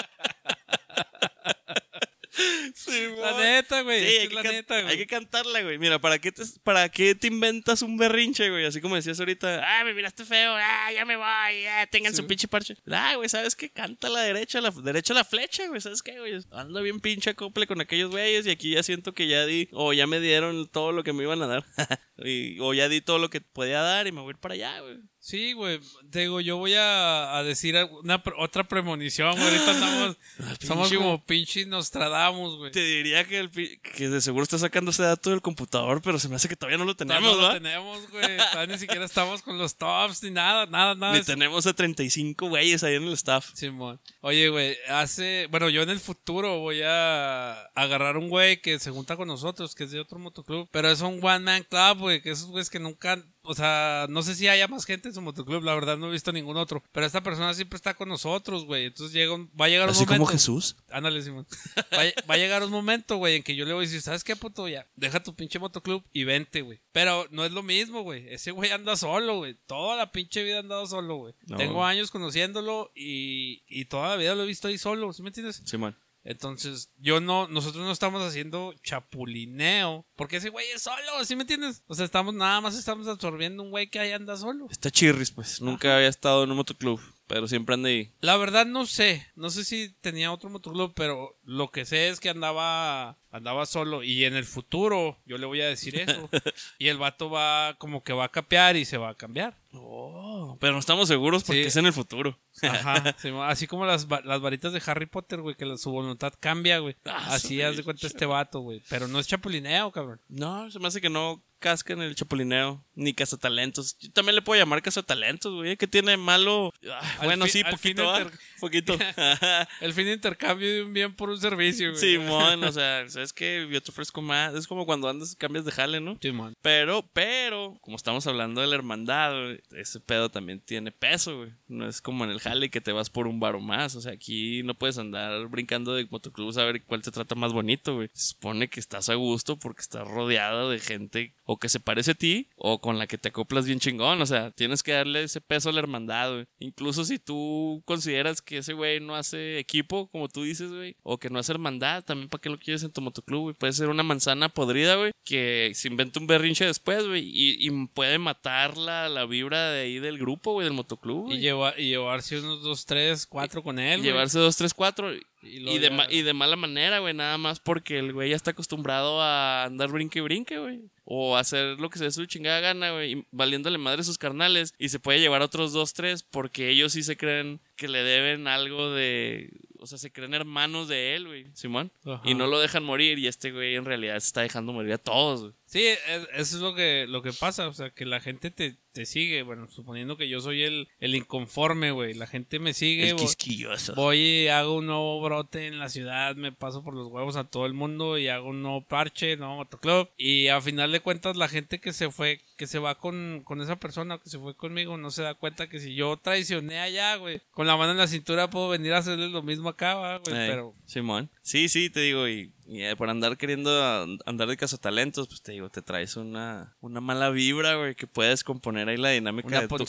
A: La neta, güey.
B: Sí, hay que,
A: la neta, güey.
B: hay que cantarla, güey. Mira, ¿para qué, te, ¿para qué te inventas un berrinche, güey? Así como decías ahorita, ah, me miraste feo, ah, ya me voy, ah, tengan
A: Sí.
B: su pinche parche. Ah, güey, ¿sabes qué? Canta la derecha, la derecha la flecha, güey, ¿sabes qué, güey? Ando bien pinche acople con aquellos güeyes y aquí ya siento que ya di, o ya me dieron todo lo que me iban a dar. y, o ya di todo lo que podía dar y me voy a ir para allá, güey.
A: Sí, güey. Te digo, yo voy a, a decir una, otra premonición, güey. Ahorita andamos. somos como pinches Nostradamus, güey.
B: Te diría que, el, que de seguro está sacando ese dato del computador, pero se me hace que todavía no lo
A: Todavía
B: tenemos,
A: no lo tenemos, güey. Todavía ni siquiera estamos con los tops ni nada, nada, nada.
B: Ni tenemos a 35 güeyes ahí en el staff.
A: Simón. Oye, güey, hace. Bueno, yo en el futuro voy a agarrar un güey que se junta con nosotros, que es de otro motoclub. Pero es un one man club, güey, que esos güeyes que nunca. O sea, no sé si haya más gente en su motoclub, la verdad no he visto ningún otro. Pero esta persona siempre está con nosotros, güey. Entonces llega un- va a llegar un
B: Así
A: momento.
B: como Jesús.
A: Ándale, Simón. Va, a- va a llegar un momento, güey, en que yo le voy a decir, ¿sabes qué, puto? Ya, deja tu pinche motoclub y vente, güey. Pero no es lo mismo, güey. Ese güey anda solo, güey. Toda la pinche vida ha andado solo, güey.
B: No.
A: Tengo años conociéndolo y, y toda la vida lo he visto ahí solo, ¿sí me entiendes?
B: Simón.
A: Entonces, yo no, nosotros no estamos haciendo chapulineo, porque ese güey es solo, ¿sí me entiendes? O sea, estamos, nada más estamos absorbiendo un güey que ahí anda solo.
B: Está chirris, pues. Nunca había estado en un motoclub, pero siempre anda ahí.
A: La verdad no sé, no sé si tenía otro motoclub, pero lo que sé es que andaba andaba solo y en el futuro yo le voy a decir eso y el vato va como que va a capear y se va a cambiar.
B: Oh, pero no estamos seguros porque
A: Sí.
B: es en el futuro.
A: Ajá, sí, así como las, las varitas de Harry Potter, güey, que la- su voluntad cambia, güey.
B: Ah,
A: Así haz de cuenta este vato, güey, pero no es chapulineo, cabrón.
B: No, se me hace que no casca en el chapulineo, ni cazatalentos. Yo también le puedo llamar cazatalentos, güey. ¿Qué tiene de malo? Ah, bueno,
A: fin-
B: sí, poquito,
A: inter-
B: poquito.
A: El fin de intercambio de un bien por un servicio, güey.
B: Simón, o sea, ¿sabes qué? Yo te ofrezco más. Es como cuando andas, cambias de jale, ¿no?
A: Simón.
B: Pero, pero, como estamos hablando de la hermandad, güey, ese pedo también tiene peso, güey. No es como en el jale que te vas por un bar o más. O sea, aquí no puedes andar brincando de motoclubs a ver cuál te trata más bonito, güey. Se supone que estás a gusto porque estás rodeado de gente o que se parece a ti o con la que te acoplas bien chingón. O sea, tienes que darle ese peso a la hermandad, güey. Incluso si tú consideras que ese güey no hace equipo, como tú dices, güey, o que no hace hermandad, también para qué lo quieres en tu motoclub, güey. Puede ser una manzana podrida, güey, que se inventa un berrinche después, güey, y, y puede matar la, la vibra de ahí del grupo, güey, del motoclub,
A: Y,
B: güey.
A: lleva- y llevarse unos dos, tres, cuatro con él,
B: Y llevarse dos, tres, cuatro.
A: Y
B: Y de, y de mala manera, güey, nada más porque el güey ya está acostumbrado a andar brinque y brinque, güey. O hacer lo que se dé su chingada gana, güey, valiéndole madre a sus carnales. Y se puede llevar a otros dos, tres, porque ellos sí se creen que le deben algo de. O sea, se creen hermanos de él, güey, Simón.
A: Ajá.
B: Y no lo dejan morir. Y este güey en realidad se está dejando morir a todos, güey.
A: Sí, es- eso es lo que, lo que pasa, o sea, que la gente te, te sigue, bueno, suponiendo que yo soy el, el inconforme, güey, la gente me sigue,
B: El quisquilloso.
A: voy y hago un nuevo brote en la ciudad, me paso por los huevos a todo el mundo y hago un nuevo parche, nuevo motoclub, y a final de cuentas la gente que se fue, que se va con, con esa persona, que se fue conmigo, no se da cuenta que si yo traicioné allá, güey, con la mano en la cintura puedo venir a hacerle lo mismo acá, güey,
B: Ey,
A: pero...
B: Simón. Sí, sí, te digo, y, y, eh, por andar queriendo andar de cazatalentos, pues te digo, te traes una, una mala vibra, güey, que puedes componer ahí la dinámica
A: Una
B: de tu,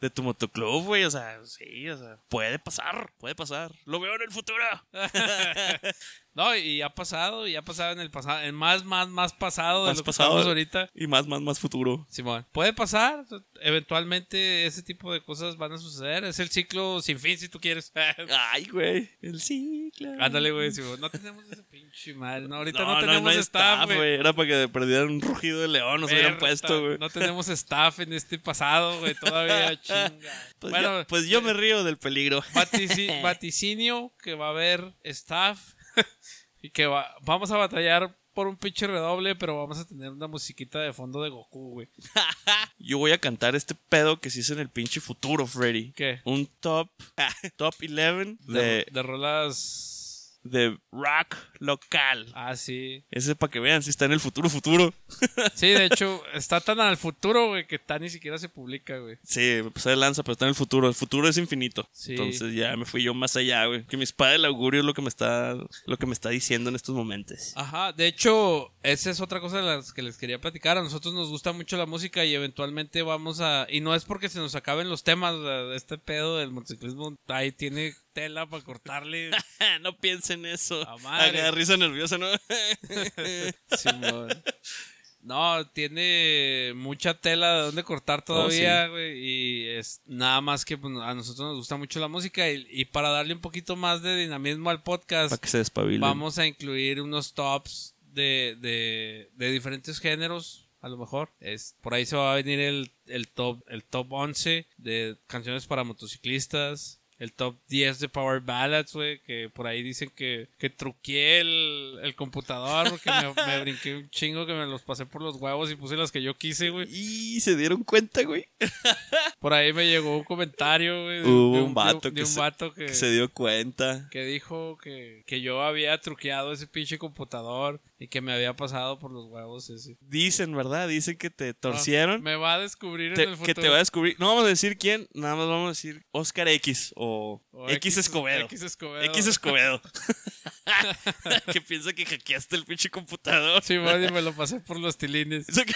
B: de tu motoclub, güey. O sea, sí, o sea, puede pasar, puede pasar. Lo veo en el futuro.
A: No, y ha pasado, y ha pasado en el pasado, en más, más, más pasado de
B: Más
A: lo que
B: pasado.
A: estamos ahorita.
B: Y más, más, más futuro.
A: Simón, puede pasar, eventualmente ese tipo de cosas van a suceder, es el ciclo sin fin si tú quieres.
B: Ay, güey. El ciclo.
A: Ándale, güey, Simón, no tenemos ese pinche madre, no, ahorita no, tenemos
B: no
A: staff, güey.
B: Era para que perdieran un rugido de león, nos hubieran puesto, güey.
A: No tenemos staff en este pasado, güey, todavía chinga.
B: Pues,
A: bueno,
B: yo, pues yo me río del peligro.
A: vatici- vaticinio que va a haber staff y que va, vamos a batallar por un pinche redoble, pero vamos a tener una musiquita de fondo de Goku, güey.
B: Yo voy a cantar este pedo que se hizo en el pinche futuro, Freddy.
A: ¿Qué?
B: Un top, top 11
A: De,
B: de,
A: de rolas.
B: De rock local.
A: Ah, sí.
B: Ese para que vean si está en el futuro, futuro.
A: Sí, de hecho, está tan al futuro, güey, que tan ni siquiera se publica, güey.
B: Sí, pasé de lanza, pero está en el futuro. El futuro es infinito.
A: Sí.
B: Entonces ya me fui yo más allá, güey. Que mi espada del augurio es lo que me está, lo que me está diciendo en estos momentos.
A: Ajá, de hecho, esa es otra cosa de las que les quería platicar. A nosotros nos gusta mucho la música y eventualmente vamos a. Y no es porque se nos acaben los temas, sea, este pedo del motociclismo ahí tiene tela para cortarle.
B: no piensen eso.
A: A madre.
B: Haga risa nerviosa, ¿no?
A: Simón. No, tiene mucha tela de donde cortar todavía, güey. Y es nada más que pues, a nosotros nos gusta mucho la música. Y, y para darle un poquito más de dinamismo al podcast,
B: Para que se despabilen.
A: vamos a incluir unos tops de, de, de diferentes géneros. A lo mejor. Es, por ahí se va a venir el, el top, el top 11 de canciones para motociclistas. El top 10 de Power Ballads, güey. Que por ahí dicen que, que truqué el, el computador porque me, me brinqué un chingo que me los pasé por los huevos y puse las que yo quise, güey.
B: Y se dieron cuenta, güey.
A: Por ahí me llegó un comentario, güey. de-
B: Hubo
A: de
B: un vato
A: de
B: que
A: un
B: se-
A: vato que,
B: Que se dio cuenta.
A: que dijo que, que yo había truqueado ese pinche computador y que me había pasado por los huevos ese.
B: Dicen, ¿verdad? Dicen que te torcieron.
A: Me va a descubrir
B: Te-
A: en el
B: que
A: futuro.
B: te va a descubrir. No vamos a decir quién, nada más vamos a decir Oscar X o,
A: O
B: X, Escobedo.
A: X Escobedo.
B: X Escobedo. que piensa que hackeaste el pinche computador.
A: Sí, bueno, y me lo pasé por los tilines.
B: Que-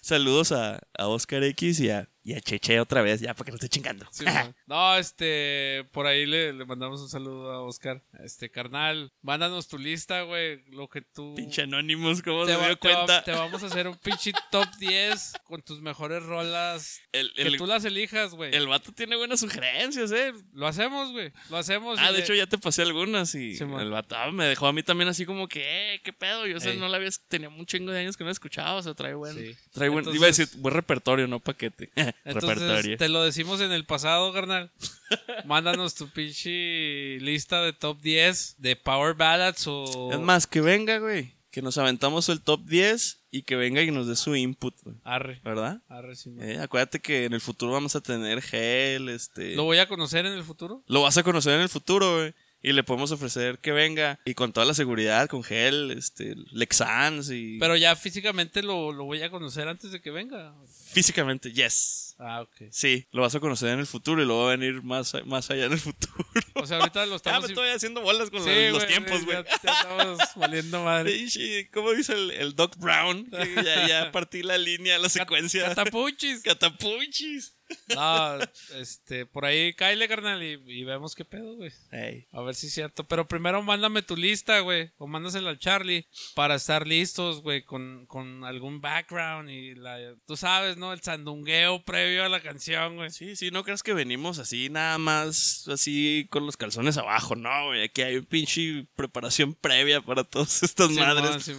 B: Saludos a, a Oscar X y a, y a Cheche otra vez, ya para que no esté chingando.
A: Sí, no, este, por ahí le, le mandamos un saludo a Oscar. Este, carnal, mándanos tu lista, güey, lo que tú...
B: Pinche Anonymous, ¿cómo
A: te,
B: se
A: va-
B: dio
A: te va-
B: cuenta?
A: te vamos a hacer un pinche top 10 con tus mejores rolas.
B: El,
A: Que tú las elijas, güey.
B: el vato tiene buenas sugerencias, eh.
A: Lo hacemos, güey. Lo hacemos.
B: Ah, de
A: le-
B: hecho ya te pasé algunas y
A: Sí,
B: el vato ah, me dejó a mí también así como que, eh, qué pedo, yo sé,
A: Ey.
B: no la había, tenía un chingo de años que no escuchaba, o sea, trae buen,
A: Sí.
B: trae buen,
A: Entonces-
B: iba a decir buen repertorio, no paquete,
A: Entonces,
B: repertorio.
A: te lo decimos en el pasado, carnal. Mándanos tu pinche lista de top 10 de Power Ballads o...
B: Es más, que venga, güey, que nos aventamos el top 10 y que venga y nos dé su input, güey,
A: Arre.
B: ¿verdad?
A: Arre, sí.
B: Eh, acuérdate que en el futuro vamos a tener gel, este...
A: ¿Lo voy a conocer en el futuro?
B: Lo vas a conocer en el futuro, güey. Y le podemos ofrecer que venga y con toda la seguridad, con gel, este, Lexans y...
A: Pero ya físicamente lo, lo voy a conocer antes de que venga.
B: Físicamente, yes.
A: Ah, ok.
B: Sí, lo vas a conocer en el futuro y luego va a venir más, más allá en el futuro.
A: O sea, ahorita lo
B: Ya
A: estamos...
B: me estoy haciendo bolas con
A: Sí,
B: los, tiempos, güey.
A: Ya, ya estamos valiendo madre.
B: ¿Cómo dice el, el Doc Brown? Que ya, ya partí la línea, la secuencia.
A: Catapuchis.
B: Catapuchis.
A: No, este, por ahí cáile, carnal, y, y vemos qué pedo, güey.
B: Ey.
A: A ver si es cierto. Pero primero mándame tu lista, güey. O mándasela al Charlie para estar listos, güey, con, con algún background y la... Tú sabes, ¿no? El sandungueo previo a la canción, güey.
B: Sí, sí, no creas que venimos así nada más, así con los calzones abajo, no, güey. Aquí hay un pinche preparación previa para todas estas madres.
A: Sí,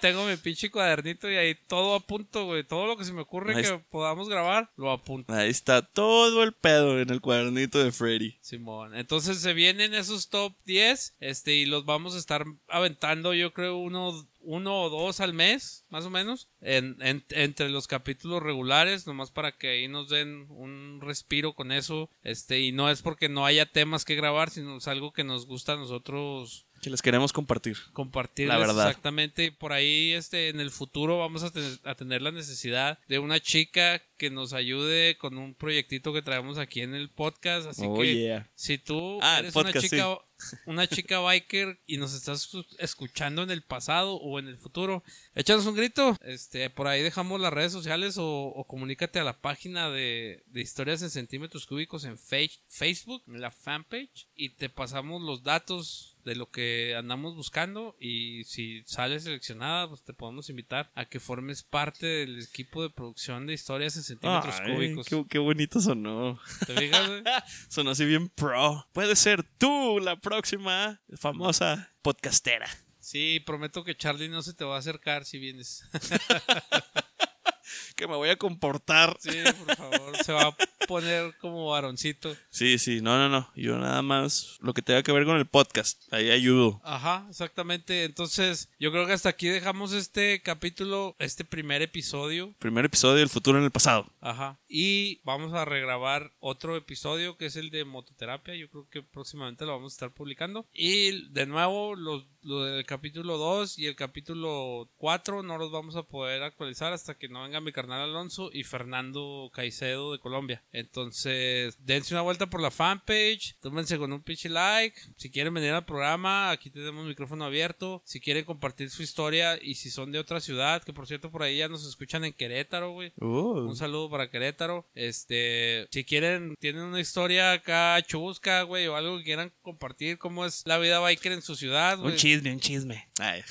A: tengo mi pinche cuadernito y ahí todo a punto, güey. Todo lo que se me ocurre
B: Ahí
A: que podamos grabar, lo apunto.
B: Ahí está todo el pedo en el cuadernito de Freddy.
A: Simón. Entonces se vienen esos top 10, este, y los vamos a estar aventando, yo creo, uno, uno o dos al mes, más o menos, en, en- entre los capítulos regulares, nomás para que ahí nos den un respiro con eso, este, y no es porque no haya temas que grabar, sino es algo que nos gusta a nosotros
B: Que les queremos compartir.
A: compartir
B: La verdad.
A: exactamente por ahí este en el futuro vamos a, tener- a tener la necesidad de una chica que nos ayude con un proyectito que traemos aquí en el podcast así
B: Oh,
A: que
B: yeah.
A: si tú
B: Ah,
A: eres
B: podcast,
A: una chica una chica biker y nos estás escu- escuchando en el pasado o en el futuro échanos un grito este por ahí dejamos las redes sociales o, o comunícate a la página de, de historias en centímetros cúbicos en Facebook en la fanpage y te pasamos los datos de lo que andamos buscando y si sales seleccionada pues te podemos invitar a que formes parte del equipo de producción de historias en centímetros
B: Ay,
A: cúbicos
B: qué, qué bonito sonó.
A: ¿te fijas?
B: Sonó así bien pro. Puede ser tú la próxima famosa podcastera.
A: Sí, prometo que Charlie no se te va a acercar si vienes.
B: Que me voy a comportar.
A: Sí, por favor. Se va a poner como varoncito.
B: Sí, sí, no, no, no. Yo nada más lo que tenga que ver con el podcast. Ahí ayudo.
A: Ajá, exactamente. Entonces, yo creo que hasta aquí dejamos este capítulo, este primer episodio.
B: Primer episodio del futuro en el pasado.
A: Ajá. Y vamos a regrabar otro episodio que es el de mototerapia. Yo creo que próximamente lo vamos a estar publicando. Y de nuevo, los, lo del capítulo 2 y el capítulo 4 no los vamos a poder actualizar hasta que no venga mi carnal carnal Alonso y Fernando Caicedo de Colombia. Entonces, dense una vuelta por la fanpage, tómense con un pinche like. Si quieren venir al programa, aquí tenemos micrófono abierto. Si quieren compartir su historia y si son de otra ciudad, que por cierto por ahí ya nos escuchan en Querétaro, güey.
B: Uh.
A: Un saludo para Querétaro. Este, si quieren, tienen una historia acá chusca, güey, o algo que quieran compartir, cómo es la vida biker en su ciudad,
B: Un
A: güey.
B: chisme, un chisme. Ay.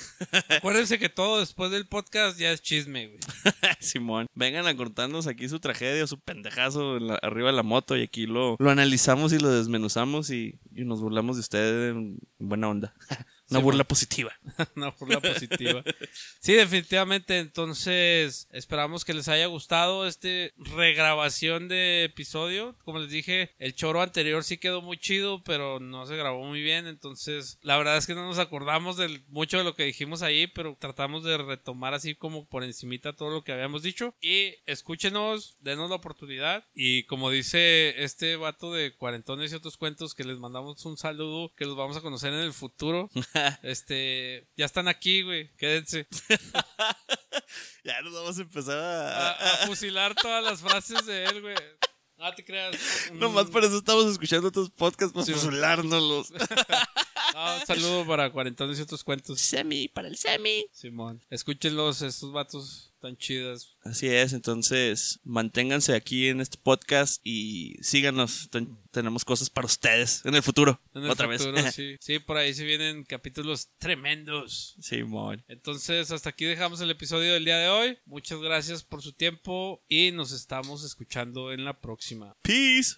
A: Acuérdense que todo después del podcast ya es chisme, güey.
B: Simón, vengan a contarnos aquí su tragedia, su pendejazo en la- arriba de la moto y aquí lo, lo analizamos y lo desmenuzamos y, y nos burlamos de ustedes en buena onda. Una
A: Sí,
B: burla positiva.
A: Una burla positiva. Sí, definitivamente. Entonces, esperamos que les haya gustado este regrabación de episodio. Como les dije, el choro anterior sí quedó muy chido, pero no se grabó muy bien. Entonces, la verdad es que no nos acordamos de mucho de lo que dijimos ahí, pero tratamos de retomar así como por encimita todo lo que habíamos dicho. Y escúchenos, denos la oportunidad. Y como dice este vato de Cuarentones y otros cuentos, que les mandamos un saludo, que los vamos a conocer en el futuro. Este, ya están aquí, güey. Quédense.
B: Ya nos vamos a empezar
A: A,
B: a...
A: a fusilar todas las frases de él, güey. No te creas.
B: Nomás por eso estamos escuchando otros podcasts para
A: Sí,
B: fusilárnoslos.
A: no, un saludo para Cuarentones y otros cuentos.
B: Semi, para el semi.
A: Simón. Escúchenlos, estos vatos tan chidas.
B: Así es, entonces manténganse aquí en este podcast y síganos. Ten- tenemos cosas para ustedes en el futuro.
A: En el
B: Otra
A: futuro,
B: vez.
A: sí. Sí, por ahí se vienen capítulos tremendos.
B: Simón.
A: Entonces, hasta aquí dejamos el episodio del día de hoy. Muchas gracias por su tiempo y nos estamos escuchando en la próxima.
B: Peace.